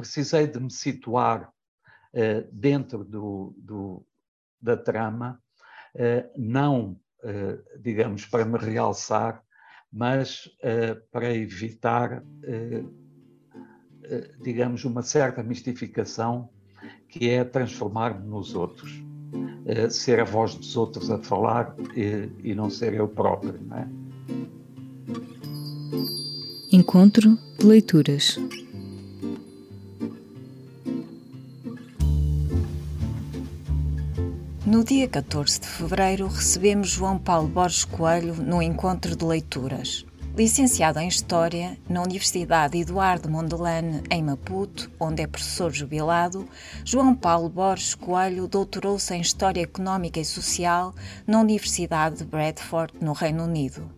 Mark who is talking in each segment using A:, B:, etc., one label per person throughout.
A: precisei de me situar uh, dentro do, do, da trama, uh, não, uh, digamos, para me realçar, mas para evitar, digamos, uma certa mistificação que é transformar-me nos outros. ser a voz dos outros a falar e, e não ser eu próprio, não é?
B: Encontro de leituras. No dia 14 de fevereiro, recebemos João Paulo Borges Coelho no encontro de leituras. Licenciado em História na Universidade Eduardo Mondlane, em Maputo, onde é professor jubilado, João Paulo Borges Coelho doutorou-se em História Económica e Social na Universidade de Bradford, no Reino Unido.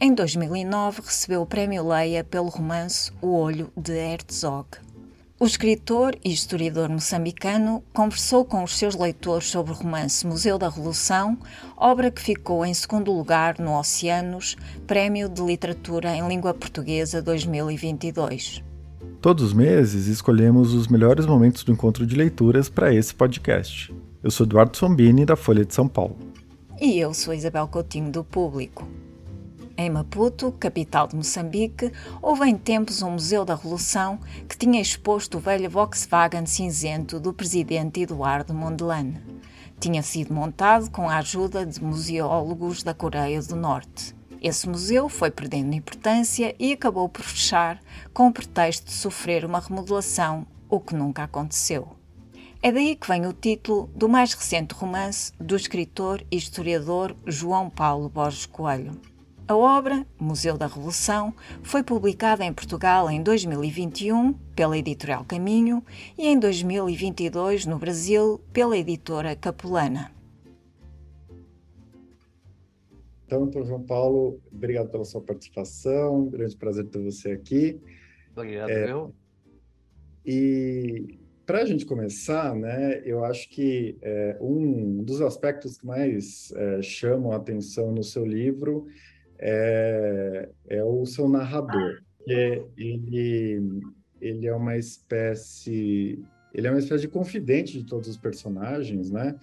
B: Em 2009, recebeu o Prémio Leia pelo romance O Olho de Herzog. O escritor e historiador moçambicano conversou com os seus leitores sobre o romance Museu da Revolução, obra que ficou em segundo lugar no Oceanos, Prémio de Literatura em Língua Portuguesa 2022.
C: Todos os meses escolhemos os melhores momentos do encontro de leituras para esse podcast. Eu sou Eduardo Sombini, da Folha de São Paulo.
B: E eu sou Isabel Coutinho, do Público. Em Maputo, capital de Moçambique, houve em tempos um Museu da Revolução que tinha exposto o velho Volkswagen cinzento do presidente Eduardo Mondlane. Tinha sido montado com a ajuda de museólogos da Coreia do Norte. Esse museu foi perdendo importância e acabou por fechar com o pretexto de sofrer uma remodelação, o que nunca aconteceu. É daí que vem o título do mais recente romance do escritor e historiador João Paulo Borges Coelho. A obra, Museu da Revolução, foi publicada em Portugal em 2021 pela editorial Caminho e em 2022 no Brasil pela editora Capulana.
C: Então, doutor João Paulo, obrigado pela sua participação, grande prazer ter você aqui.
A: Obrigado, é, eu.
C: E para a gente começar, né, eu acho que é, um dos aspectos que mais é, chamam a atenção no seu livro é, é o seu narrador. Que ele, ele é uma espécie ele é uma espécie de confidente de todos os personagens, né?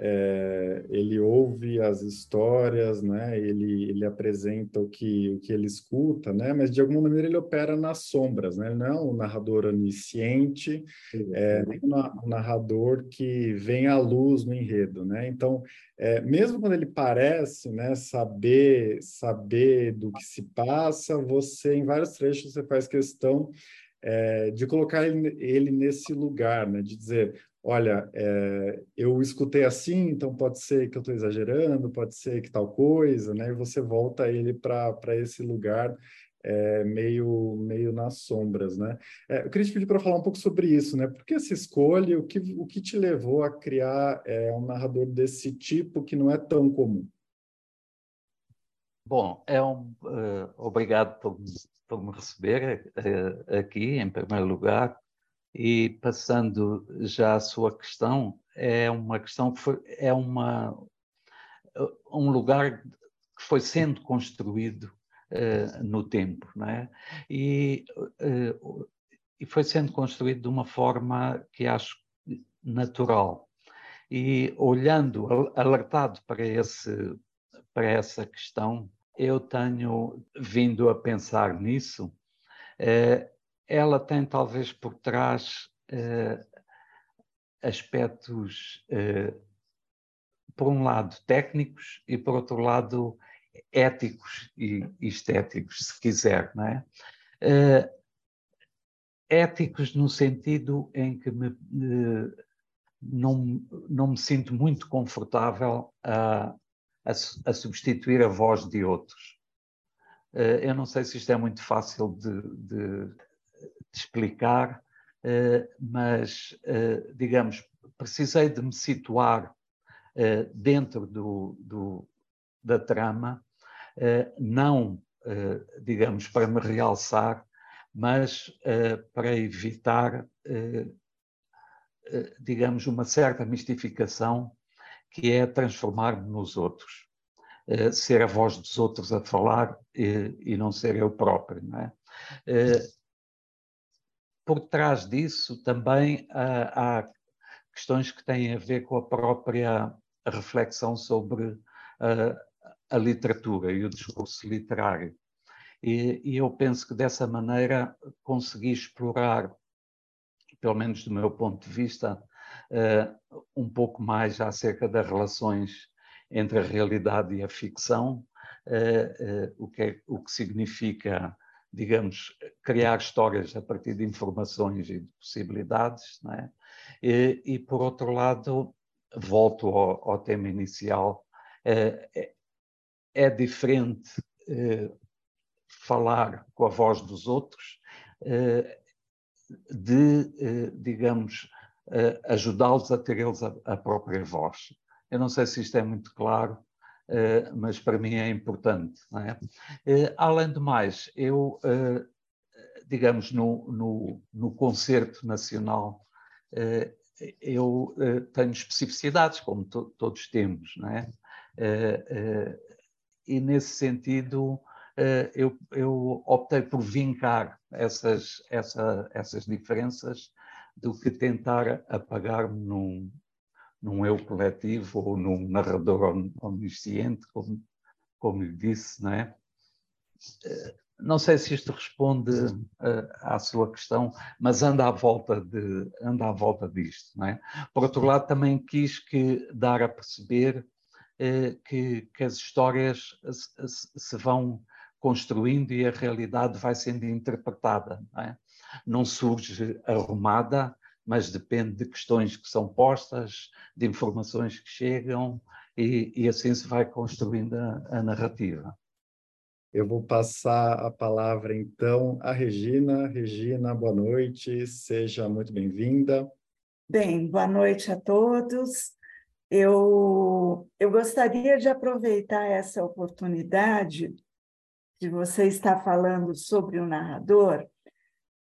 C: É, ele ouve as histórias, né? Ele, ele apresenta o que, o que ele escuta, né? Mas de alguma maneira ele opera nas sombras, né? Ele não é um narrador onisciente, é, nem um narrador que vem à luz no enredo, né? Então, é, mesmo quando ele parece, né, saber saber do que se passa, você em vários trechos você faz questão é, de colocar ele, ele, nesse lugar, né? De dizer, olha, é, eu escutei assim, então pode ser que eu estou exagerando, pode ser que tal coisa, né? E você volta ele para esse lugar é, meio meio nas sombras, né? É, eu queria te pedir para falar um pouco sobre isso, né? Por que essa escolha? O que o que te levou a criar é, um narrador desse tipo que não é tão comum?
A: Bom, é um uh, obrigado por, por me receber uh, aqui em primeiro lugar. E passando já à sua questão, é uma questão é uma, um lugar que foi sendo construído uh, no tempo, não é? E, uh, e foi sendo construído de uma forma que acho natural. E olhando, alertado para, esse, para essa questão, eu tenho vindo a pensar nisso. Uh, ela tem talvez por trás uh, aspectos, uh, por um lado, técnicos e por outro lado, éticos e estéticos, se quiser, não é? Uh, éticos no sentido em que me, não, não me sinto muito confortável a, a, a substituir a voz de outros. Eu não sei se isto é muito fácil de de explicar, uh, mas, uh, digamos, precisei de me situar uh, dentro do, do, da trama, não, digamos, para me realçar, mas para evitar, digamos, uma certa mistificação que é transformar-me nos outros. ser a voz dos outros a falar e, e não ser eu próprio, não é? Por trás disso também há questões que têm a ver com a própria reflexão sobre a literatura e o discurso literário. E, e, eu penso que dessa maneira consegui explorar, pelo menos do meu ponto de vista, uh, um pouco mais acerca das relações entre a realidade e a ficção, uh, uh, o, que é, o que significa, digamos, criar histórias a partir de informações e de possibilidades, é? e, e, por outro lado, volto ao, ao tema inicial, é, é diferente falar com a voz dos outros, de, digamos, ajudá-los a ter eles a, a, própria voz. Eu não sei se isto é muito claro, mas para mim é importante. É? Além do mais, eu, digamos, no, no, no concerto nacional, eu tenho especificidades, como to, todos temos, não é? E nesse sentido, eu, eu optei por vincar essas, essa, essas diferenças do que tentar apagar-me num, num eu coletivo ou num narrador omnisciente, como, como lhe disse, não é? Eh, não sei se isto responde uh, à sua questão, mas anda à volta de anda à volta disto, não é? Por outro lado, também quis que dar a perceber uh, que, que as histórias se, se, vão construindo e a realidade vai sendo interpretada, não é? não surge arrumada, mas depende de questões que são postas, de informações que chegam, e, e assim se vai construindo a, a narrativa.
C: Eu vou passar a palavra então à Regina. Regina, boa noite, seja muito bem-vinda.
D: Bem, boa noite a todos. Eu, eu gostaria de aproveitar essa oportunidade que você está falando sobre o narrador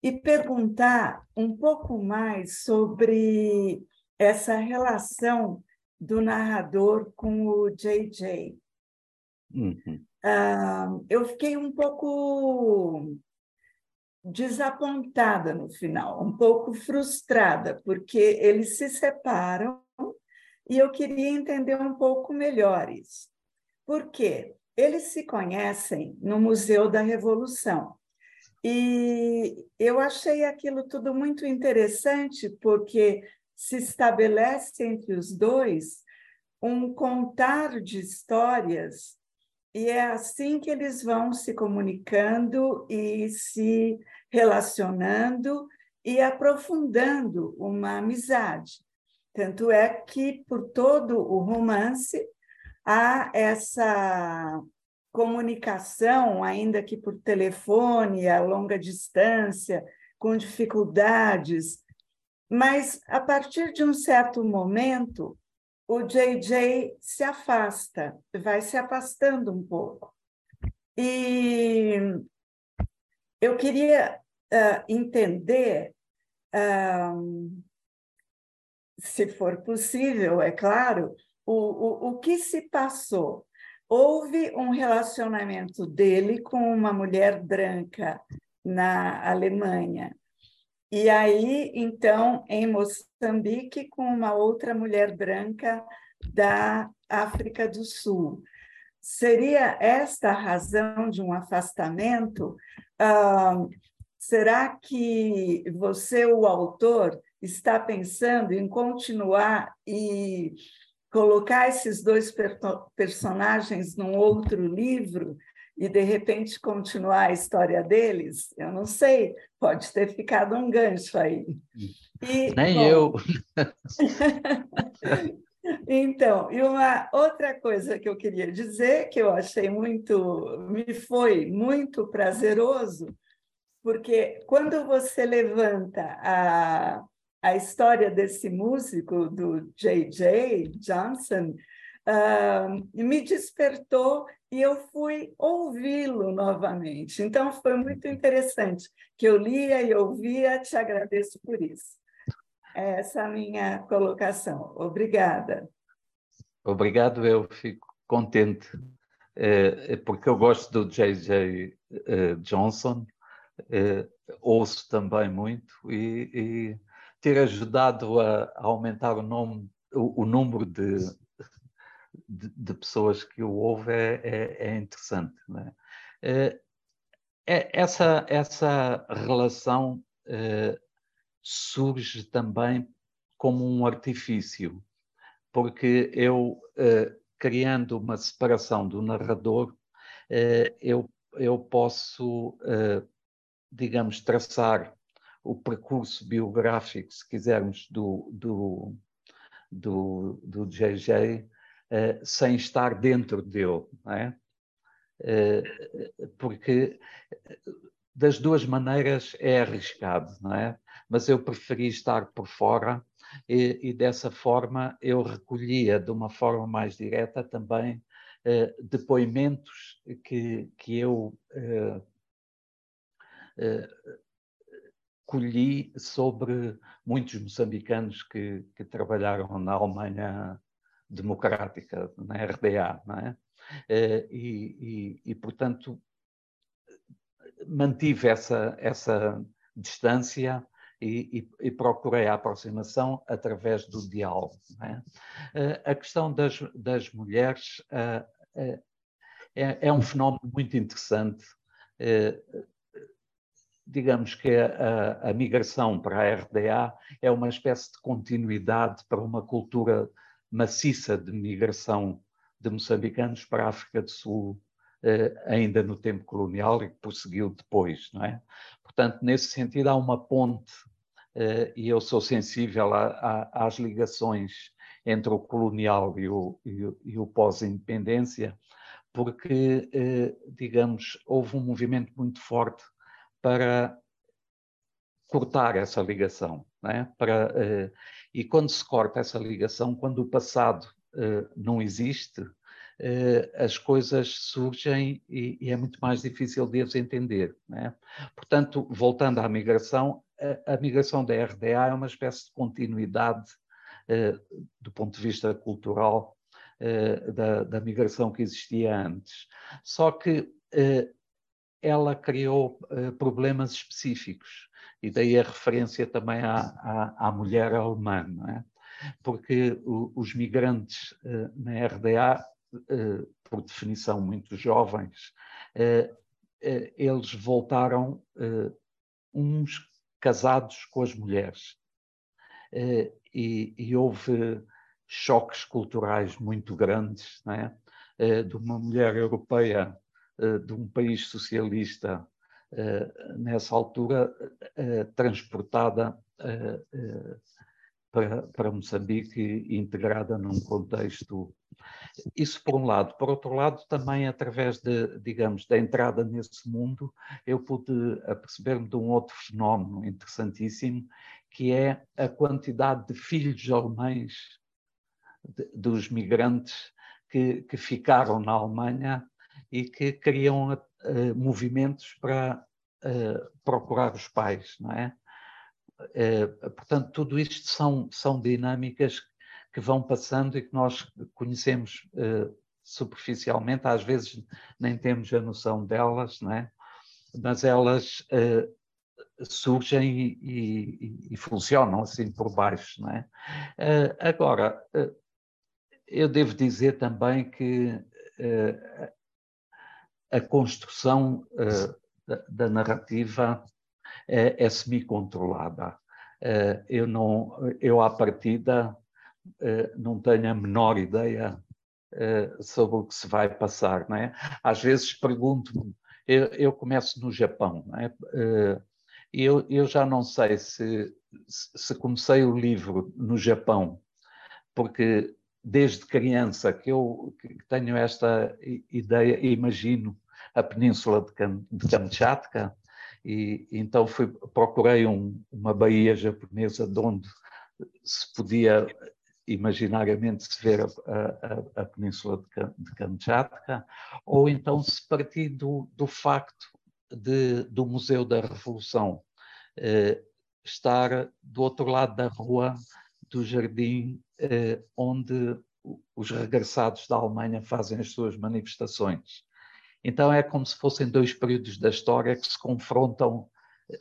D: e perguntar um pouco mais sobre essa relação do narrador com o JJ. Uhum. Uh, eu fiquei um pouco desapontada no final, um pouco frustrada, porque eles se separam e eu queria entender um pouco melhor isso. Por quê? Eles se conhecem no Museu da Revolução. E eu achei aquilo tudo muito interessante, porque se estabelece entre os dois um contar de histórias, e é assim que eles vão se comunicando e se relacionando e aprofundando uma amizade. Tanto é que, por todo o romance, há essa comunicação, ainda que por telefone, a longa distância, com dificuldades, mas a partir de um certo momento, o JJ se afasta, vai se afastando um pouco. E eu queria uh, entender, uh, se for possível, é claro, o, o, o que se passou houve um relacionamento dele com uma mulher branca na Alemanha. E aí, então, em Moçambique, com uma outra mulher branca da África do Sul. Seria esta a razão de um afastamento? Ah, será que você, o autor, está pensando em continuar e colocar esses dois personagens num outro livro e de repente continuar a história deles? Eu não sei, pode ter ficado um gancho aí.
A: E, Nem bom, eu.
D: então, e uma outra coisa que eu queria dizer, que eu achei muito, me foi muito prazeroso, porque quando você levanta a a história desse músico, do J.J. Johnson, uh, me despertou e eu fui ouvi-lo novamente. Então, foi muito interessante que eu lia e ouvia, te agradeço por isso. Essa é a minha colocação. Obrigada.
A: Obrigado, eu fico contente, é, porque eu gosto do J.J. Eh, Johnson, eh, ouço também muito e, e, ter ajudado a, aumentar o, nome, o, o número de, de, de, pessoas que o ouvem é, é, é interessante. Né? É, essa, essa relação eh, surge também como um artifício, porque eu, eh, criando uma separação do narrador, eu, eu posso, digamos, traçar o percurso biográfico, se quisermos, do, do, do, do JJ, sem estar dentro dele, não é? porque das duas maneiras é arriscado, não é? Mas eu preferi estar por fora e, e dessa forma eu recolhia de uma forma mais direta também eh, depoimentos que, que eu eh, eh, colhi sobre muitos moçambicanos que, que trabalharam na Alemanha democrática, na RDA, não é? E, e, e, portanto, mantive essa, essa distância e, e, procurei a aproximação através do diálogo. É? A questão das, das mulheres é, é, um fenómeno muito interessante. Digamos que a, a, migração para a RDA é uma espécie de continuidade para uma cultura maciça de migração de moçambicanos para a África do Sul ainda no tempo colonial e que prosseguiu depois, não é? Portanto, nesse sentido, há uma ponte uh, e eu sou sensível a, a, às ligações entre o colonial e o, e o, pós-independência, porque, uh, digamos, houve um movimento muito forte para cortar essa ligação. É? Para, uh, e quando se corta essa ligação, quando o passado não existe, as coisas surgem e, e, é muito mais difícil de as entender. É? Portanto, voltando à migração, a, migração da RDA é uma espécie de continuidade do ponto de vista cultural da, da, migração que existia antes. Só que ela criou problemas específicos, e daí a referência também à, à, à mulher alemã, é? porque o, os migrantes na RDA, por definição muito jovens, eles voltaram uns casados com as mulheres. Eh, e, e houve choques culturais muito grandes, é? Eh, de uma mulher europeia eh, de um país socialista nessa altura transportada para, Moçambique integrada num contexto. Isso por um lado. Por outro lado, também através de, digamos, da entrada nesse mundo, eu pude aperceber-me de um outro fenómeno interessantíssimo, que é a quantidade de filhos alemães de, dos migrantes que, que, ficaram na Alemanha e que criam uh, movimentos para uh, procurar os pais, não é? Eh, portanto, tudo isto são, são dinâmicas que vão passando e que nós conhecemos uh, superficialmente, às vezes nem temos a noção delas, não é? mas elas uh, surgem e, e, e, funcionam assim por baixo. Não é? Uh, agora, eu devo dizer também que a construção da, da narrativa é, é semi-controlada. Eh, eu, não, eu, à partida, eh, não tenho a menor ideia sobre o que se vai passar. Não é? Às vezes pergunto-me, eu, eu, começo no Japão, não é? eu, eu já não sei se, se comecei o livro no Japão, porque desde criança que eu tenho esta ideia, imagino a península de Kamchatka, e então fui, procurei um, uma baía japonesa de onde se podia imaginariamente se ver a, a, a península de, Kamchatka, ou então se partir do, do facto de, do Museu da Revolução eh, estar do outro lado da rua do jardim eh, onde os regressados da Alemanha fazem as suas manifestações. Então é como se fossem dois períodos da história que se confrontam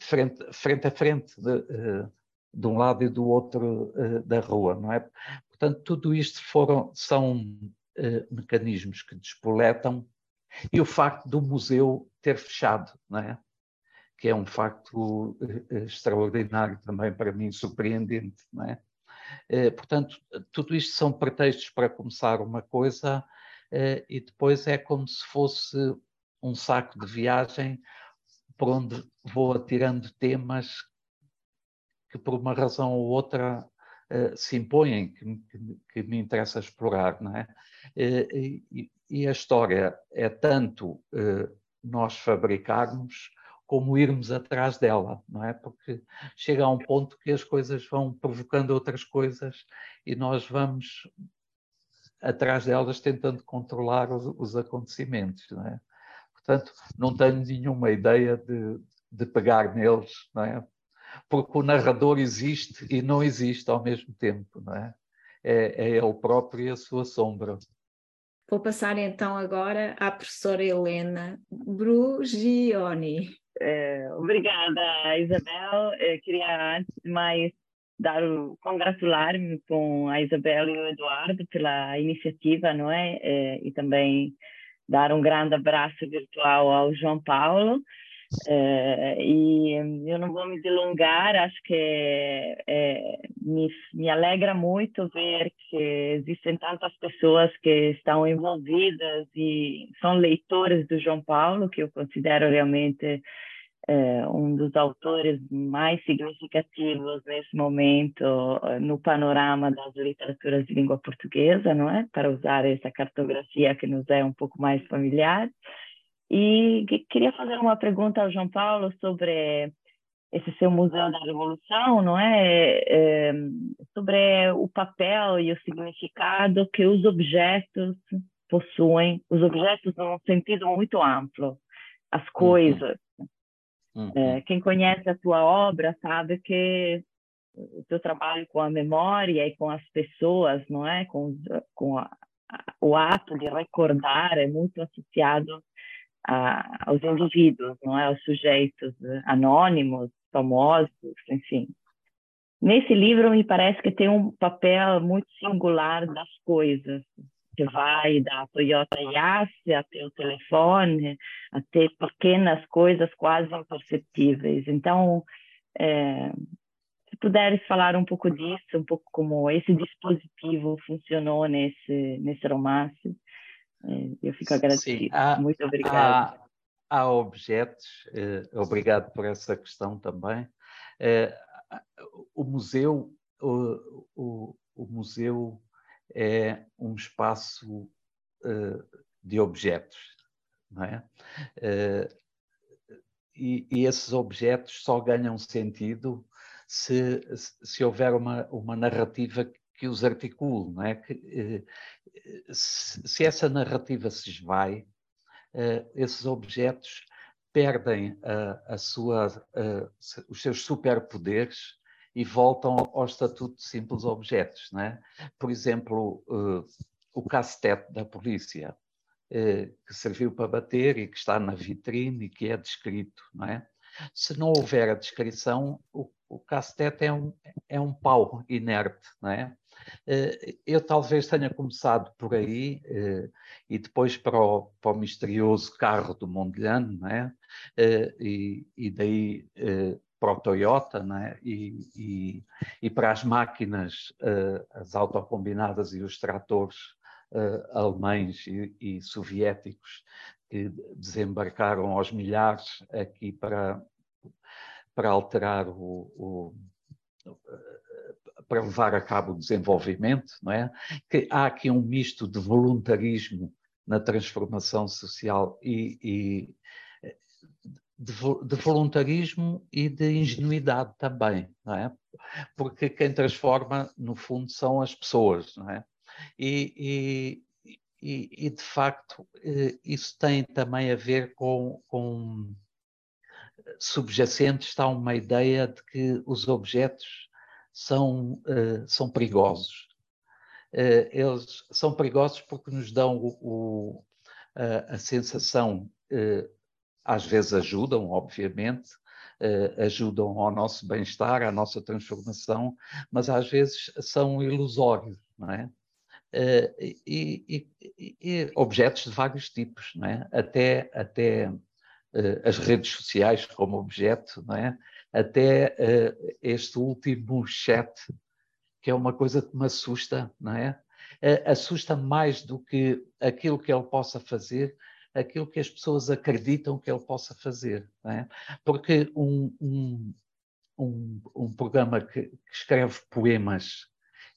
A: frente, frente a frente de, uh, de um lado e do outro uh, da rua, não é? Portanto, tudo isto foram, são uh, mecanismos que despoletam e o facto do museu ter fechado, não é? Que é um facto extraordinário também para mim, surpreendente, não é? Portanto, tudo isto são pretextos para começar uma coisa e depois é como se fosse um saco de viagem por onde vou atirando temas que por uma razão ou outra uh, se impõem, que, me interessa explorar, não é? Uh, e, a história é tanto nós fabricarmos como irmos atrás dela, não é? Porque chega a um ponto que as coisas vão provocando outras coisas e nós vamos atrás delas tentando controlar os, os acontecimentos, não é? Portanto, não tenho nenhuma ideia de, de pegar neles, não é? Porque o narrador existe e não existe ao mesmo tempo, não é? É, é ele próprio e a sua sombra.
B: Vou passar então agora à professora Helena Brugioni.
E: É, obrigada, Isabel. Eu queria, antes de mais, dar congratular-me com a Isabel e o Eduardo pela iniciativa, não é? é e também dar um grande abraço virtual ao João Paulo. Uh, e eu não vou me delongar, acho que é, é, me, me alegra muito ver que existem tantas pessoas que estão envolvidas e são leitores do João Paulo, que eu considero realmente é, um dos autores mais significativos nesse momento é, no panorama das literaturas de língua portuguesa, não é? Para usar essa cartografia que nos é um pouco mais familiar. E queria fazer uma pergunta ao João Paulo sobre esse seu Museu da Revolução, não é? é sobre o papel e o significado que os objetos possuem, os objetos num sentido muito amplo, as uhum. coisas, Uhum. É, quem conhece a tua obra sabe que o teu trabalho com a memória e com as pessoas, não é, com, com a, o ato de recordar é muito associado a, aos indivíduos, não é, aos sujeitos anônimos, famosos, enfim. Nesse livro me parece que tem um papel muito singular das coisas, que vai da Toyota Yaris até o telefone, até pequenas coisas quase imperceptíveis. Então, é, se puderes falar um pouco disso, um pouco como esse dispositivo funcionou nesse, nesse romance, é, eu fico agradecida. Há, Muito obrigada.
A: Há, há objetos, eh, obrigado por essa questão também. Eh, o museu, o, o, o museu é um espaço uh, de objetos, não é? Uh, e, e, esses objetos só ganham sentido se, se houver uma, uma narrativa que os articule, não é? Que, uh, se, se, essa narrativa se esvai, esses objetos perdem a, a sua, os seus superpoderes e voltam ao estatuto de simples objetos. Né? Por exemplo, uh, o castete da polícia, uh, que serviu para bater e que está na vitrine e que é descrito. Não é? Se não houver a descrição, o, o castete é um, é um pau inerte. Não é? Uh, eu talvez tenha começado por aí e depois para o, para o misterioso carro do Mondlane, não é? e, e daí para o Toyota né? e, e, e, para as máquinas, uh, as autocombinadas e os tratores uh, alemães e, e, soviéticos que desembarcaram aos milhares aqui para, para alterar o, o para levar a cabo o desenvolvimento, não é? Que há aqui um misto de voluntarismo na transformação social e, de, de, voluntarismo e de ingenuidade também, não é? Porque quem transforma, no fundo, são as pessoas, não é? E, e, e, e de facto, eh, isso tem também a ver com, com subjacente está uma ideia de que os objetos são, uh, são perigosos. Uh, eles são perigosos porque nos dão o, o, a, a sensação uh, às vezes ajudam, obviamente, uh, ajudam ao nosso bem-estar, à nossa transformação, mas às vezes são ilusórios, não é? Uh, e, e, e, objetos de vários tipos, não é? Até, até uh, as redes sociais como objeto, não é? Até este último chat, que é uma coisa que me assusta, não é? assusta mais do que aquilo que ele possa fazer, aquilo que as pessoas acreditam que ele possa fazer. É? Porque um, um, um, um programa que, que, escreve poemas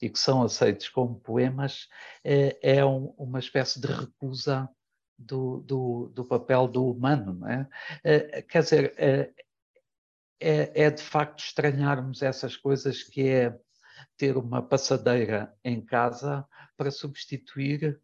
A: e que são aceitos como poemas é, é uma espécie de recusa do, do, do, papel do humano. É? é quer dizer, é, é, é de facto estranharmos essas coisas que é ter uma passadeira em casa para substituir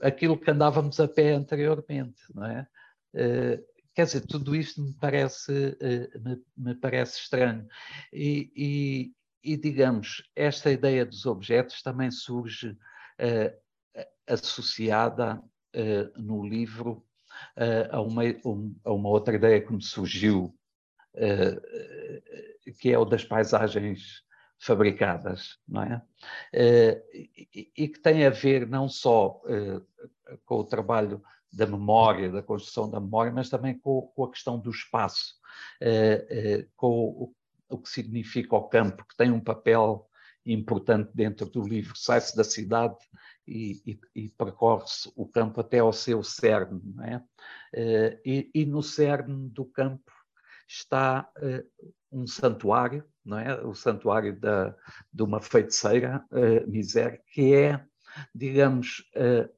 A: aquilo que andávamos a pé anteriormente, não é? Uh, quer dizer, tudo isto me parece, uh, me, me, parece estranho. E, e, e, digamos, esta ideia dos objetos também surge uh, associada no livro a uma, um, a, uma, outra ideia que me surgiu, que é o das paisagens fabricadas, não é? Eh, e, que tem a ver não só eh, com o trabalho da memória, da construção da memória, mas também com, a questão do espaço, eh, com o, que significa o campo, que tem um papel importante dentro do livro. Sai-se da cidade e, e, e percorre-se o campo até ao seu cerne, não é? E, e no cerne do campo está um santuário, não é? O santuário da, de uma feiticeira, uh, Miser, que é, digamos, uh,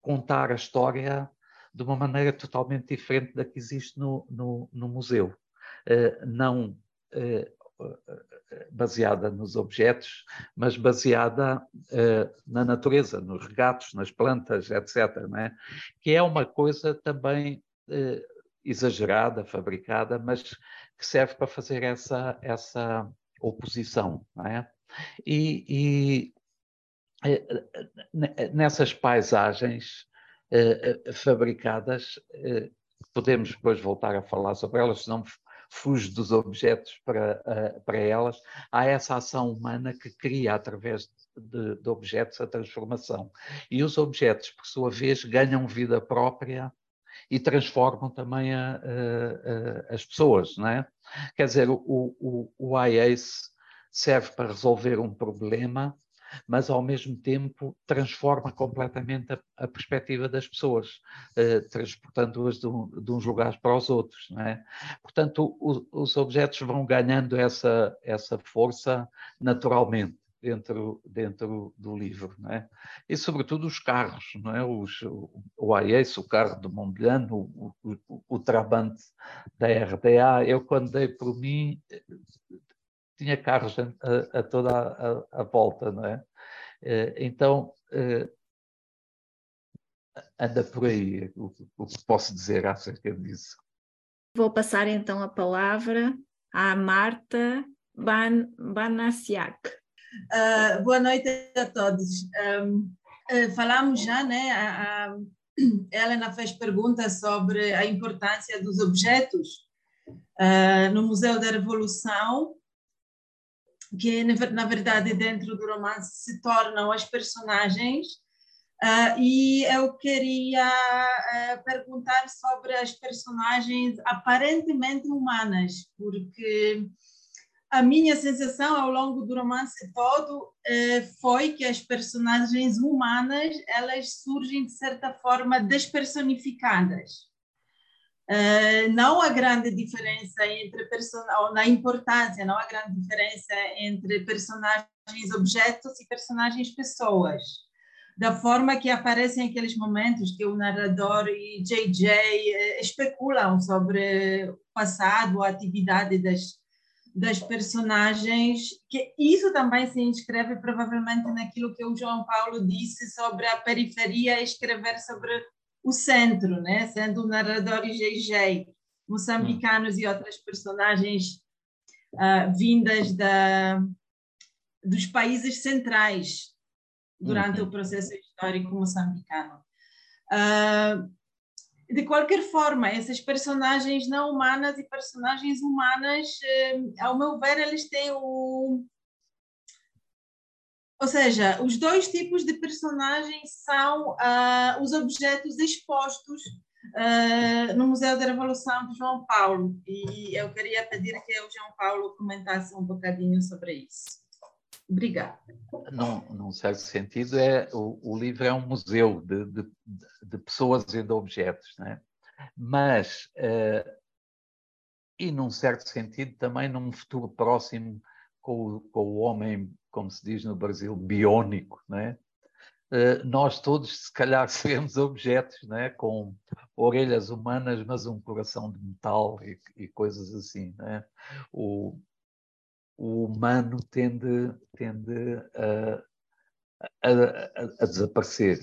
A: contar a história de uma maneira totalmente diferente da que existe no, no, no museu. Uh, não uh, baseada nos objetos, mas baseada na natureza, nos regatos, nas plantas, etc. É? Que é uma coisa também exagerada, fabricada, mas que serve para fazer essa, essa oposição. Não é? E, e eh, eh, nessas paisagens eh, fabricadas, podemos depois voltar a falar sobre elas, senão fujo dos objetos para, para elas, há essa ação humana que cria através de, de, objetos a transformação. E os objetos, por sua vez, ganham vida própria e transformam também a, a, a, as pessoas, não é? Quer dizer, o, o, o IACE serve para resolver um problema, mas ao mesmo tempo transforma completamente a, a perspectiva das pessoas, eh, transportando-as de, um, de, uns lugares para os outros. Não é? Portanto, o, os objetos vão ganhando essa, essa força naturalmente dentro, dentro do livro, não é? E sobretudo os carros, não é? Os, o, o o carro do Mondlane, o, o, o, Trabante da RDA, eu quando dei por mim tinha carros a, a toda a, a, volta, não é? Eh, então eh, anda por aí o, que posso dizer acerca disso.
B: Vou passar então a palavra à Marta Ban Banasiak.
F: Uh, boa noite a todos. Um, uh, ah, falamos já, né? A, a Helena fez perguntas sobre a importância dos objetos uh, no Museu da Revolução, que na verdade dentro do romance se tornam as personagens. e eu queria perguntar sobre as personagens aparentemente humanas, porque a minha sensação ao longo do romance todo eh, foi que as personagens humanas elas surgem de certa forma despersonificadas. Uh, não há grande diferença entre personagens, na importância, não há grande diferença entre personagens objetos e personagens pessoas. Da forma que aparecem aqueles momentos que o narrador e JJ uh, especulam sobre o passado, a atividade das, das personagens, que isso também se inscreve provavelmente naquilo que o João Paulo disse sobre a periferia escrever sobre o centro, né? sendo o narrador IGG, moçambicanos e outras personagens uh, vindas da, dos países centrais durante uhum. o processo histórico moçambicano. Uh, de qualquer forma, essas personagens não humanas e personagens humanas, eh, ao meu ver, eles têm o. Ou seja, os dois tipos de personagens são uh, os objetos expostos uh, no Museu da Revolução de João Paulo. E eu queria pedir que o João Paulo comentasse um bocadinho sobre isso. Obrigada.
A: Num, num certo sentido, é, o, o, livro é um museu de, de, de, pessoas e de objetos, né? mas, uh, e num certo sentido, também num futuro próximo com com o homem, como se diz no Brasil, biónico, né? Uh, nós todos, se calhar, seremos objetos, né? com orelhas humanas, mas um coração de metal e, e coisas assim. Né? O, o humano tende, tende a, a, a, a desaparecer.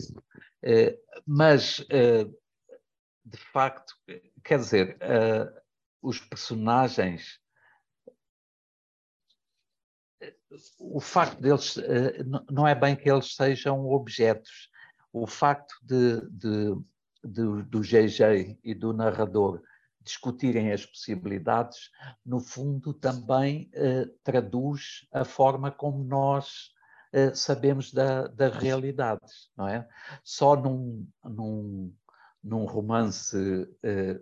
A: Uh, mas, uh, de facto, quer dizer, uh, os personagens. O facto deles não é bem que eles sejam objetos. O facto de, de, de do GG e do narrador discutirem as possibilidades, no fundo também eh, traduz a forma como nós eh, sabemos da, da realidade, não é? Só num, num, num romance eh,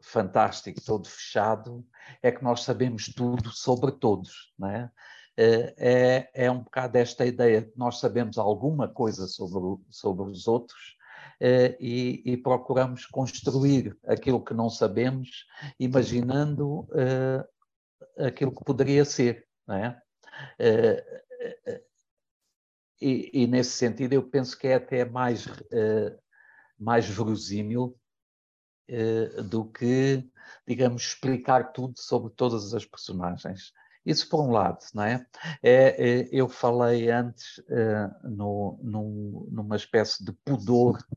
A: fantástico, todo fechado, é que nós sabemos tudo sobre todos, não é? É, é um bocado esta ideia que nós sabemos alguma coisa sobre, sobre os outros, eh, e, e, procuramos construir aquilo que não sabemos, imaginando uh, aquilo que poderia ser. Não é? Uh, e, e, nesse sentido, eu penso que é até mais, mais verosímil do que, digamos, explicar tudo sobre todas as personagens. Isso por um lado, não é? é, é eu falei antes uh, no, num, numa espécie de pudor eh, eh,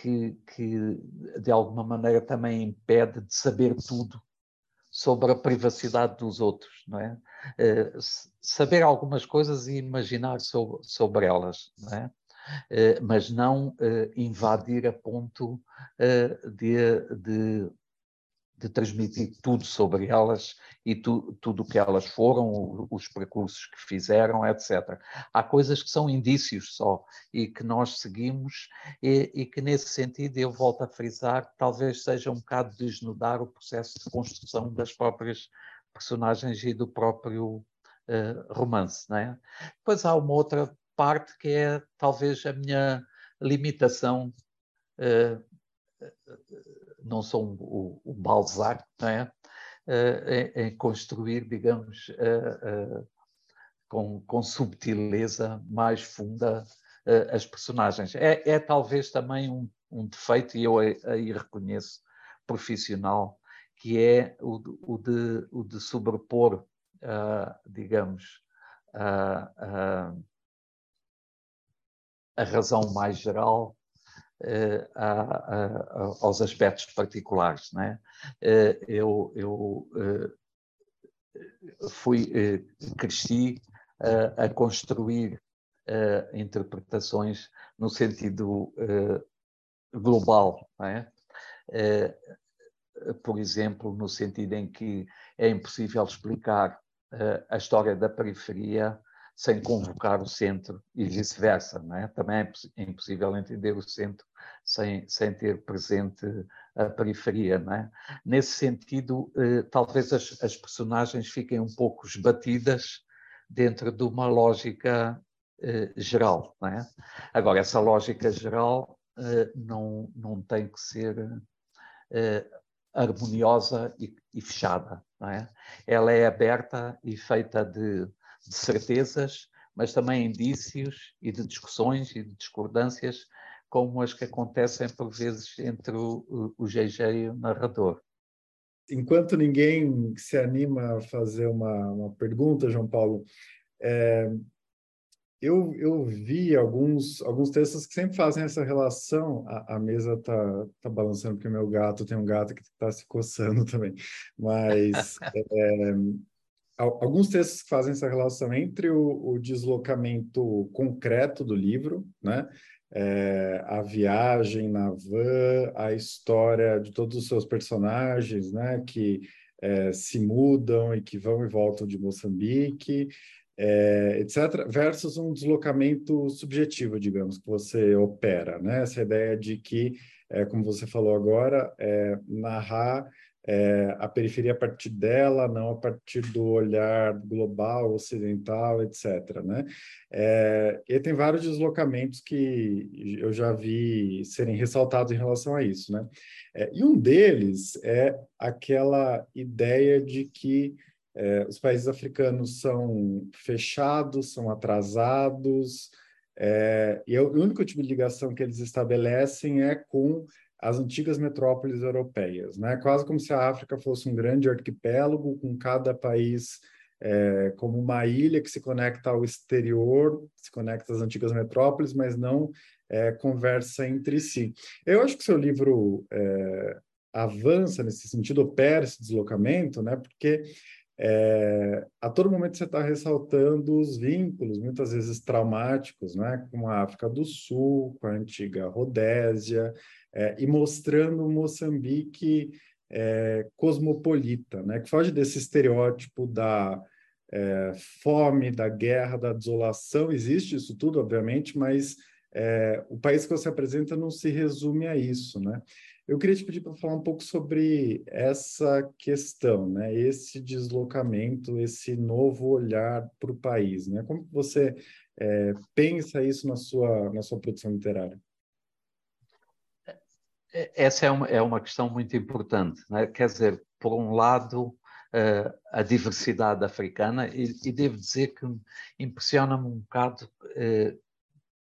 A: que, que, de alguma maneira também impede de saber tudo sobre a privacidade dos outros, não é? Eh, saber algumas coisas e imaginar sobre, sobre elas, não é? mas não invadir a ponto de, de de transmitir tudo sobre elas e tu, tudo o que elas foram, os percursos que fizeram, etc. Há coisas que são indícios só e que nós seguimos e, e que nesse sentido eu volto a frisar, talvez seja um bocado desnudar o processo de construção das próprias personagens e do próprio uh, romance, não é? Depois há uma outra parte que é talvez a minha limitação uh, não sou o, o Balzac, não é? Uh, em, em, construir, digamos, uh, uh, com, com subtileza mais funda as personagens. É, é, talvez também um, um, defeito, e eu aí reconheço, profissional, que é o, o, de, o de sobrepor, digamos, a razão mais geral uh, a, a, aos aspectos particulares. Né? Eu, eu uh, fui, cresci a construir interpretações no sentido global. Né? por exemplo, no sentido em que é impossível explicar a história da periferia sem convocar o centro e vice-versa. É? Também é impossível entender o centro sem, sem ter presente a periferia. É? Nesse sentido, eh, talvez as, as, personagens fiquem um pouco esbatidas dentro de uma lógica eh, geral. É? Agora, essa lógica geral eh, não, não tem que ser eh, harmoniosa e, e fechada. É? Ela é aberta e feita de de certezas, mas também indícios e de discussões e de discordâncias, como as que acontecem por vezes entre o, o GG e o narrador.
C: Enquanto ninguém se anima a fazer uma, uma pergunta, João Paulo, é, eu, eu vi alguns, alguns textos que sempre fazem essa relação. A, a mesa está tá balançando porque meu gato tem um gato que está se coçando também. Mas é, alguns textos fazem essa relação entre o, o, deslocamento concreto do livro, né? é, a viagem na van, a história de todos os seus personagens, né, que é, se mudam e que vão e voltam de Moçambique, é, etc., versus um deslocamento subjetivo, digamos, que você opera, né? Essa ideia de que, é, como você falou agora, é, narrar é, a periferia a partir dela, não a partir do olhar global, ocidental, etc. Né? É, e tem vários deslocamentos que eu já vi serem ressaltados em relação a isso. Né? É, e um deles é aquela ideia de que é, os países africanos são fechados, são atrasados, é, e o único tipo de ligação que eles estabelecem é com as antigas metrópoles europeias, né? Quase como se a África fosse um grande arquipélago com cada país é, como uma ilha que se conecta ao exterior, se conecta às antigas metrópoles, mas não é, conversa entre si. Eu acho que seu livro é, avança nesse sentido, opera esse deslocamento, né? Porque é, a todo momento você está ressaltando os vínculos, muitas vezes traumáticos, né, com a África do Sul, com a antiga Rodésia, é, e mostrando Moçambique é, cosmopolita, né, que foge desse estereótipo da é, fome, da guerra, da desolação. Existe isso tudo, obviamente, mas é, o país que você apresenta não se resume a isso, né? Eu queria te pedir para falar um pouco sobre essa questão, né? Esse deslocamento, esse novo olhar para o país, né? Como você é, pensa isso na sua na sua produção literária?
A: É, essa é uma, é uma questão muito importante, né? Quer dizer, por um lado, uh, a diversidade africana e, e, devo dizer que impressiona-me um bocado uh,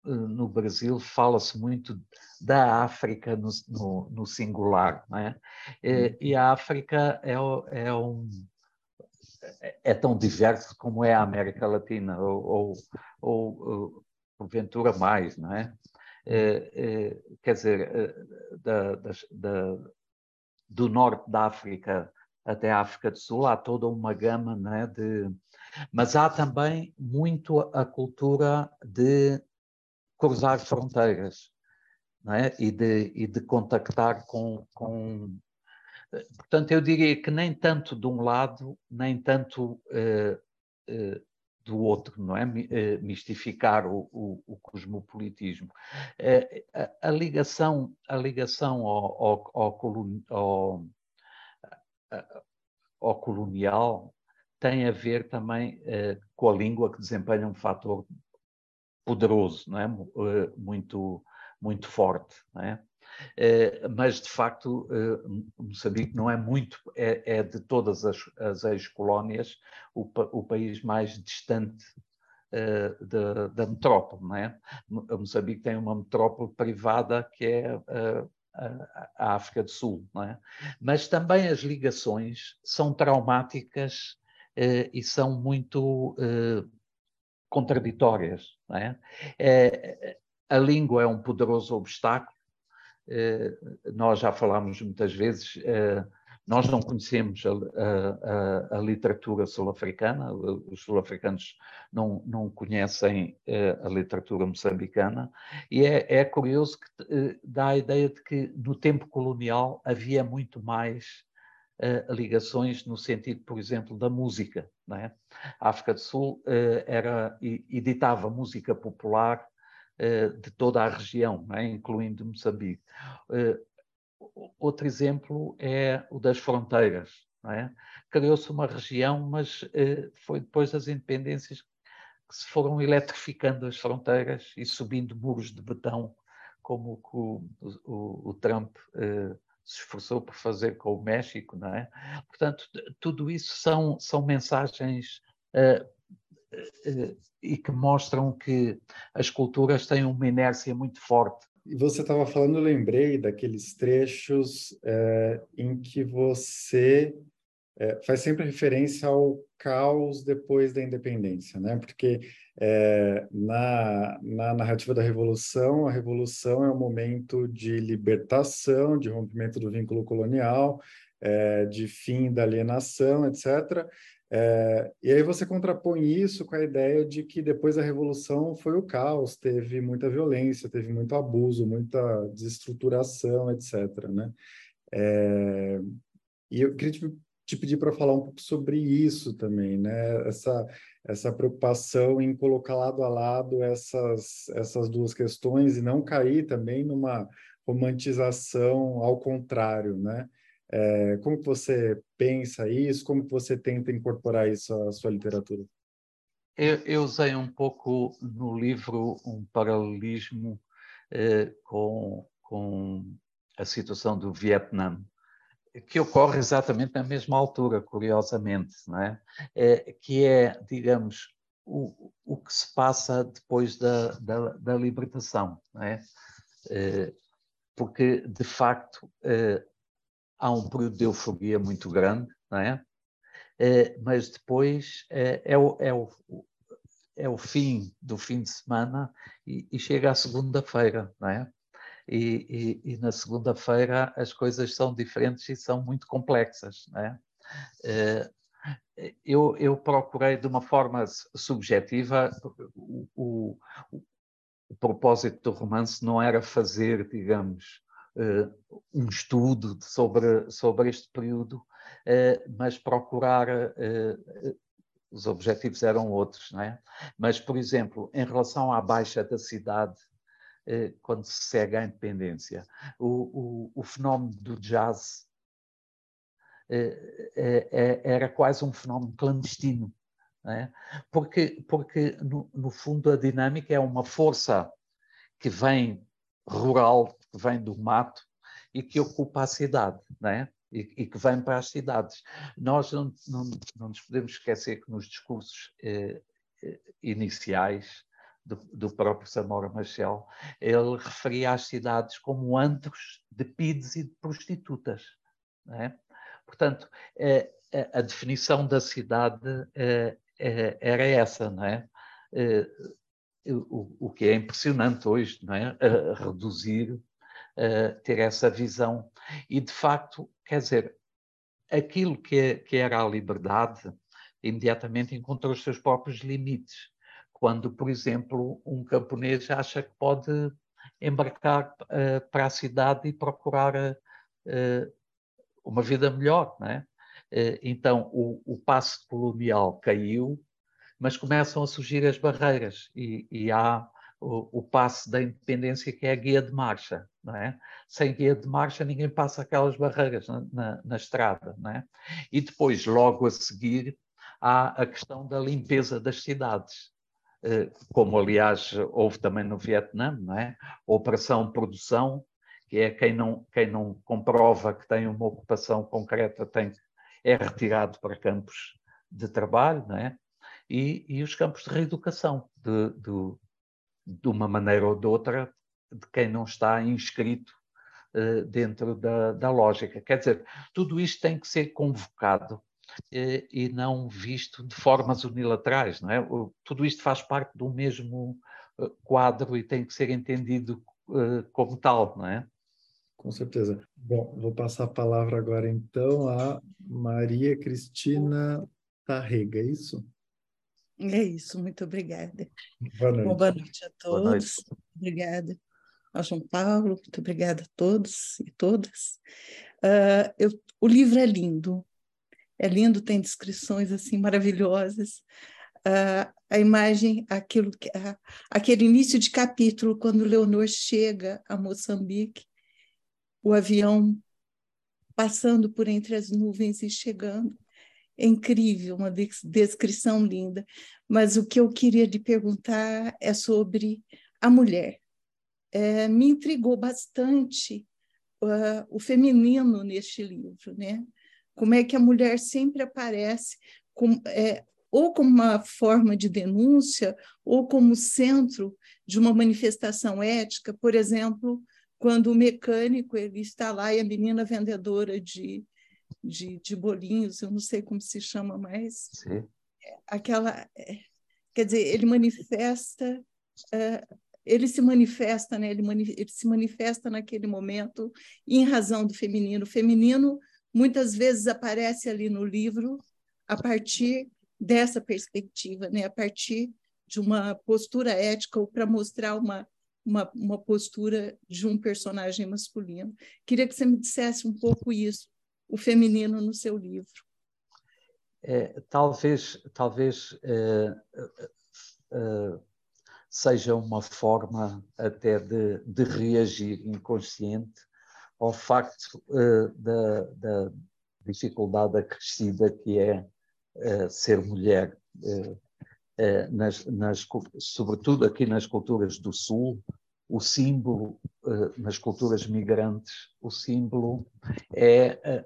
A: no Brasil fala-se muito da África no, no, no singular, é? e, e, a África é, é, um é tão diverso como é a América Latina ou, ou, ou porventura mais, não é? É, é quer dizer, é, da, da, do norte da África até a África do Sul há toda uma gama, não é? De, mas há também muito a cultura de cruzar fronteiras é? e, de, e de contactar com, com. Portanto, eu diria que nem tanto de um lado, nem tanto uh, uh, do outro, não é? Uh, mistificar o, o, o cosmopolitismo. A, a, ligação, a ligação ao, ao, ao, ao, colonial tem a ver também com a língua que desempenha um fator poderoso, não é? Eh, muito, muito forte, não é? Eh, mas de facto eh, Moçambique não é muito, é, é de todas as, as ex-colónias o, o, país mais distante da, da, metrópole, não é? Moçambique tem uma metrópole privada que é a, África do Sul, não é? Mas também as ligações são traumáticas e são muito contraditórias. É? É, a língua é um poderoso obstáculo. É, nós já falámos muitas vezes, é, nós não conhecemos a, a, a literatura sul-africana, os sul-africanos não, não conhecem é, a literatura moçambicana, e é, é curioso que dá a ideia de que no tempo colonial havia muito mais ligações no sentido, por exemplo, da música. É? A África do Sul era, editava música popular de toda a região, é? incluindo Moçambique. outro exemplo é o das fronteiras. É? Criou-se uma região, mas foi depois das independências que se foram eletrificando as fronteiras e subindo muros de betão, como o, o, o Trump se esforçou por fazer com o México, não é? Portanto, tudo isso são, são mensagens uh, e que mostram que as culturas têm uma inércia muito forte.
C: Você estava falando, eu lembrei daqueles trechos uh, em que você faz sempre referência ao caos depois da independência, né? Porque é, na, na narrativa da revolução, a revolução é um momento de libertação, de rompimento do vínculo colonial, é, de fim da alienação, etc. É, e aí você contrapõe isso com a ideia de que depois da Revolução foi o caos, teve muita violência, teve muito abuso, muita desestruturação, etc. Né? É, e eu queria te, te pedir para falar um pouco sobre isso também, né? essa, essa preocupação em colocar lado a lado essas, essas duas questões e não cair também numa romantização ao contrário, né? É, como que você pensa isso? Como que você tenta incorporar isso à sua literatura?
A: Eu, eu usei um pouco no livro um paralelismo eh, com, com a situação do Vietnã, que ocorre exatamente na mesma altura, curiosamente, não é? é que é, digamos, o, o que se passa depois da, da, da libertação, não é? é porque, de facto, é, há um período de euforia muito grande, não é? é mas depois é, é, o, é, o, é o fim do fim de semana e, e chega à segunda-feira, não é? E, e, e na segunda-feira as coisas são diferentes e são muito complexas, não é? é eu, eu, procurei de uma forma subjetiva o, o, o propósito do romance não era fazer, digamos, uh, um estudo sobre, sobre este período, uh, mas procurar. Uh, os objetivos eram outros, não é? Mas, por exemplo, em relação à baixa da cidade, quando se segue à independência, o, o, o fenómeno do jazz era quase um fenómeno clandestino. É? Porque, porque no, no, fundo, a dinâmica é uma força que vem rural, que vem do mato e que ocupa a cidade, não é? E, e que vem para as cidades. Nós não, não, não nos podemos esquecer que nos discursos eh, eh iniciais do, do, próprio Samora Machel, ele referia as cidades como antros de pides e de prostitutas. Não é? Portanto, eh, a, definição da cidade eh, eh, era essa, não é? O, o que é impressionante hoje, não é? reduzir, ter essa visão. E, de facto, quer dizer, aquilo que, é, que era a liberdade imediatamente encontrou os seus próprios limites. Quando, por exemplo, um camponês acha que pode embarcar uh, para a cidade e procurar uh, uma vida melhor, não é? Então, o, o passo colonial caiu, mas começam a surgir as barreiras e, e há o, o, passo da independência que é a guia de marcha, não é? Sem guia de marcha ninguém passa aquelas barreiras na, na, na estrada, não é? E depois, logo a seguir, há a questão da limpeza das cidades, eh, como aliás houve também no Vietnã, não é? Operação Produção, que é quem não, quem não comprova que tem uma ocupação concreta tem, é retirado para campos de trabalho, não é? E, e os campos de reeducação, de, de, de, uma maneira ou de outra, de quem não está inscrito uh, dentro da, da, lógica. Quer dizer, tudo isto tem que ser convocado uh, e não visto de formas unilaterais, não é? O, tudo isto faz parte do mesmo uh, quadro e tem que ser entendido como tal, não é?
C: Com certeza. Bom, vou passar a palavra agora então a Maria Cristina Tarrega, é isso?
G: É isso, muito obrigada.
C: Boa noite.
G: Uma boa noite a todos. Noite. Obrigada ao João Paulo, muito obrigada a todos e todas. Uh, eu, o livro é lindo, é lindo, tem descrições assim maravilhosas. Uh, a imagem, aquilo que, uh, aquele início de capítulo, quando Leonor chega a Moçambique, o avião passando por entre as nuvens e chegando é incrível, uma descrição linda. Mas o que eu queria lhe perguntar é sobre a mulher. É, me intrigou bastante uh, o feminino neste livro, né? Como é que a mulher sempre aparece com, é, ou como uma forma de denúncia ou como centro de uma manifestação ética, por exemplo, quando o mecânico ele está lá e a menina vendedora de de, de bolinhos, eu não sei como se chama mais.
A: Sim.
G: Aquela. É, quer dizer, ele manifesta. É, ele se manifesta, né? ele, mani ele se manifesta naquele momento em razão do feminino. O feminino muitas vezes aparece ali no livro a partir dessa perspectiva, né? a partir de uma postura ética ou para mostrar uma, uma, uma postura de um personagem masculino. Queria que você me dissesse um pouco isso, o feminino no seu livro.
A: É, talvez talvez é, é, seja uma forma até de, de reagir inconsciente ao facto uh, da, da, dificuldade acrescida que é uh, ser mulher, uh, nas, nas, sobretudo aqui nas culturas do Sul, o símbolo, nas culturas migrantes, o símbolo é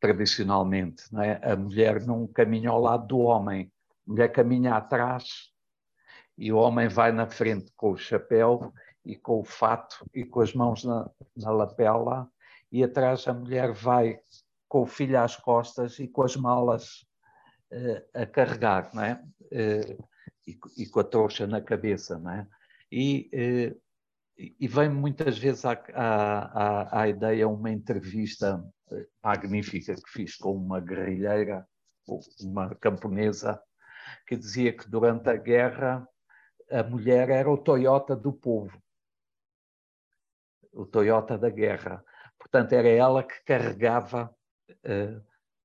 A: tradicionalmente, não é? a mulher não caminha ao lado do homem, a mulher caminha atrás e o homem vai na frente com o chapéu e com o fato e com as mãos na, na lapela e atrás a mulher vai com o filho às costas e com as malas uh, a carregar, não é? Uh, e, e, com a trouxa na cabeça, não é? E, uh, e vem muitas vezes à, à, à, ideia uma entrevista magnífica que fiz com uma guerrilheira, uma camponesa, que dizia que durante a guerra a mulher era o Toyota do povo, o Toyota da guerra. Portanto, era ela que carregava, uh,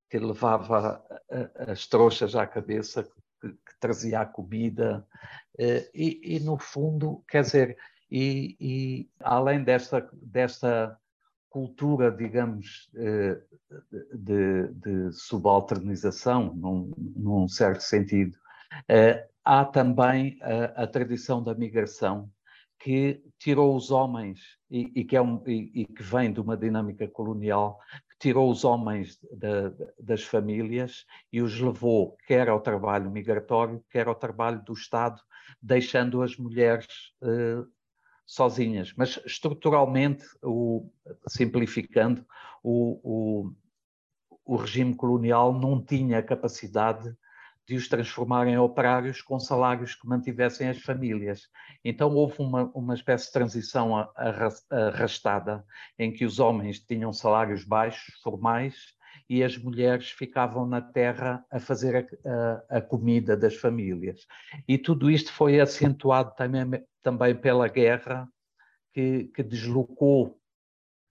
A: que levava uh, as trouxas à cabeça, que, que trazia a comida. Uh, e, e, no fundo, quer dizer, e, e além desta, desta cultura, digamos, de, de subalternização, num, num certo sentido, há também a, a, tradição da migração que tirou os homens e, e que, é um, e, e, que vem de uma dinâmica colonial que tirou os homens das famílias e os levou quer ao trabalho migratório, quer ao trabalho do Estado, deixando as mulheres uh, sozinhas. Mas estruturalmente, o, simplificando, o, o, o regime colonial não tinha capacidade de os transformar em operários com salários que mantivessem as famílias. Então houve uma, uma espécie de transição arrastada, em que os homens tinham salários baixos, formais, e as mulheres ficavam na terra a fazer a, a, a comida das famílias. E tudo isto foi acentuado também, também pela guerra, que, que deslocou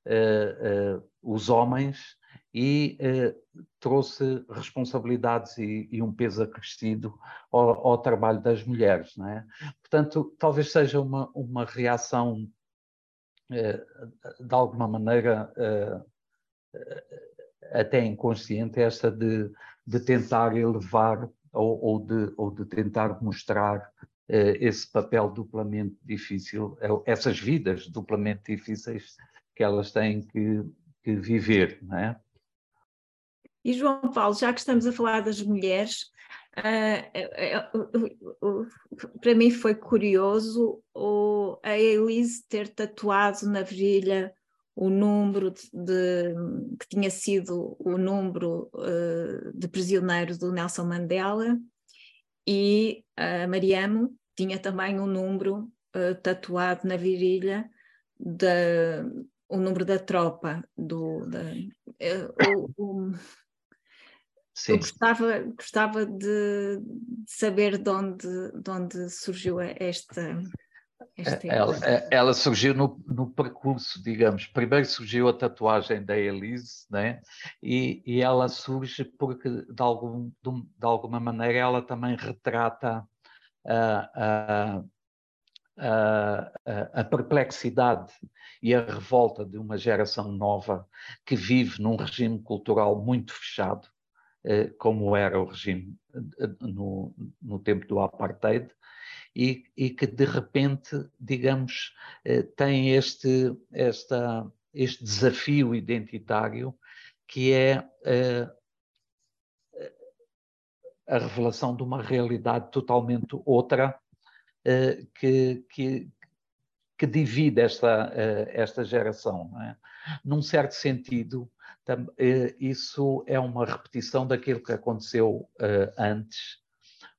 A: uh, uh, os homens e eh, trouxe responsabilidades e, e, um peso acrescido ao, ao, trabalho das mulheres. Não é? Portanto, talvez seja uma, uma reação, de alguma maneira, até inconsciente, esta de, de tentar elevar ou, ou, de, ou de tentar mostrar esse papel duplamente difícil, essas vidas duplamente difíceis que elas têm que, que viver, não é?
B: E João Paulo, já que estamos a falar das mulheres, uh, para mim foi curioso o, a Elise ter tatuado na virilha o número de, de, que tinha sido o número uh, de prisioneiro do Nelson Mandela e a Mariamo tinha também um número uh, tatuado na virilha da, o número da tropa do da, uh, o, o. Eu gostava, gostava de, saber de onde, de onde surgiu esta.
A: Esta ela, ela, surgiu no, no, percurso, digamos. Primeiro surgiu a tatuagem da Elise, né? e, e ela surge porque, de, algum, de, de alguma maneira, ela também retrata a, a a, a, perplexidade e a revolta de uma geração nova que vive num regime cultural muito fechado, eh, como era o regime eh, no, no tempo do apartheid, e, e, que de repente, digamos, eh, tem este, esta, este desafio identitário que é a revelação de uma realidade totalmente outra que, que, que divide esta, esta geração. É? Num certo sentido, eh, isso é uma repetição daquilo que aconteceu antes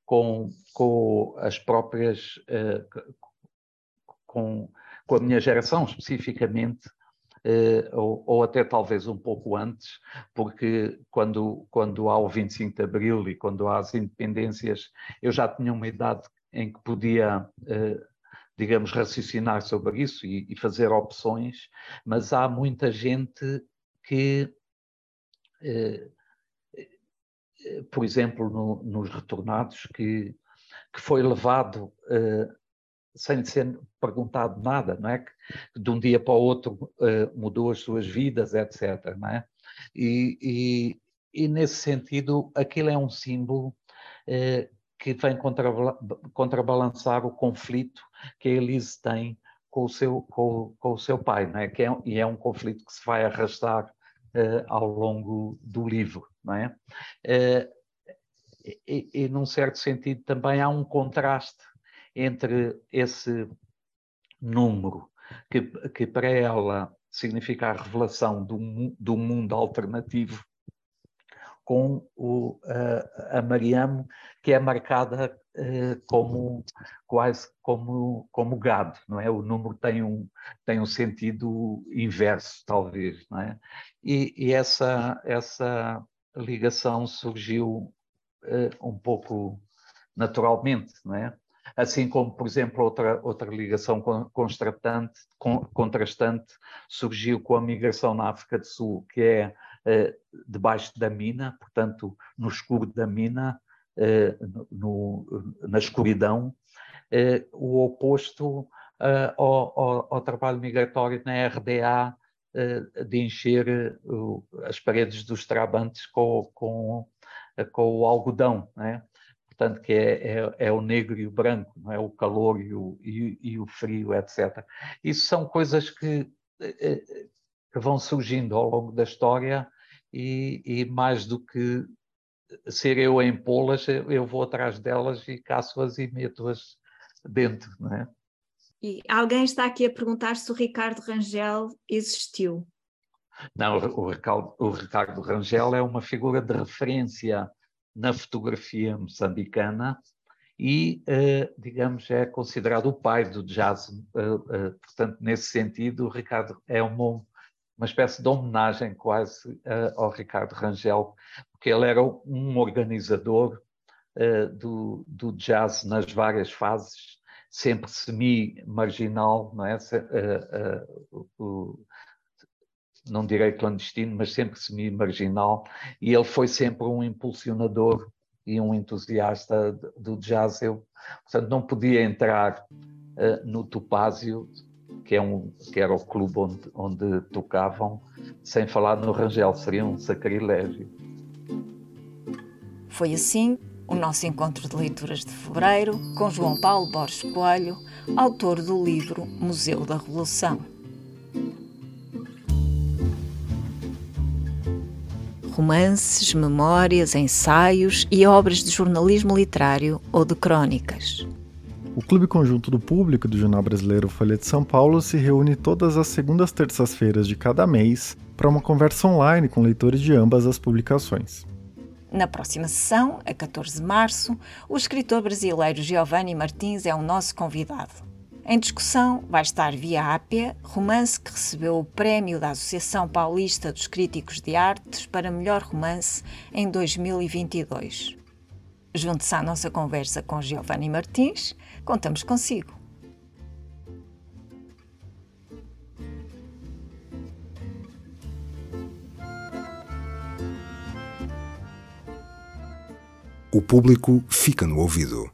A: com, com as próprias, uh, com, com a minha geração especificamente, Uh, ou, ou, até talvez um pouco antes, porque quando, quando há o 25 de Abril e quando há as independências, eu já tinha uma idade em que podia, uh, digamos, raciocinar sobre isso e, e, fazer opções, mas há muita gente que, por exemplo, no, nos retornados, que, que foi levado sem ser perguntado nada, não é? Que de um dia para o outro uh, mudou as suas vidas, etc. Não é? E, e, e, nesse sentido, aquilo é um símbolo uh, que vem contrabalançar o conflito que a Elise tem com o seu, com, com o seu pai, não é? Que é, e é um conflito que se vai arrastar ao longo do livro, não é? E, e, num certo sentido, também há um contraste entre esse número, que, que para ela significa a revelação do, do mundo alternativo, com o, a, a Mariamo, que é marcada uh, como quase como, como gado, não é? O número tem um, tem um sentido inverso, talvez, não é? E, e essa, essa ligação surgiu uh, um pouco naturalmente, não é? assim como, por exemplo, outra, outra ligação contrastante, contrastante surgiu com a migração na África do Sul, que é eh, debaixo da mina, portanto, no escuro da mina, eh, no, na escuridão, eh, o oposto ao, ao, ao, trabalho migratório na RDA de encher as paredes dos trabantes com, com, com o algodão, né? portanto, que é, é, é, o negro e o branco, não é? o calor e o, e, e o frio, etc. Isso são coisas que, eh, eh, que, vão surgindo ao longo da história e, e mais do que ser eu em pô-las, eu vou atrás delas e caço-as e meto-as dentro, não é?
B: E alguém está aqui a perguntar se o Ricardo Rangel existiu.
A: Não, o Ricardo, o Ricardo Rangel é uma figura de referência na fotografia moçambicana e, uh, digamos, é considerado o pai do jazz. Uh, uh, portanto, nesse sentido, o Ricardo é uma, uma espécie de homenagem quase ao Ricardo Rangel, porque ele era um organizador do, do jazz nas várias fases, sempre semi-marginal, não é? o, não direi clandestino, mas sempre semi-marginal, e ele foi sempre um impulsionador e um entusiasta do jazz. Eu, portanto, não podia entrar uh, no Topázio, que, é um, que era o clube onde, onde tocavam, sem falar no Rangel, seria um sacrilégio.
B: Foi assim o nosso encontro de leituras de fevereiro com João Paulo Borges Coelho, autor do livro Museu da Revolução. romances, memórias, ensaios e obras de jornalismo literário ou de crônicas.
H: O Clube Conjunto do Público do Jornal Brasileiro Folha de São Paulo se reúne todas as segundas terças-feiras de cada mês para uma conversa online com leitores de ambas as publicações.
B: Na próxima sessão, a 14 de março, o escritor brasileiro Giovanni Martins é o nosso convidado. Em discussão vai estar Via Ápia, romance que recebeu o prémio da Associação Paulista dos Críticos de Artes para melhor romance em 2022. Junte-se à nossa conversa com Giovanni Martins, contamos consigo.
I: O público fica no ouvido.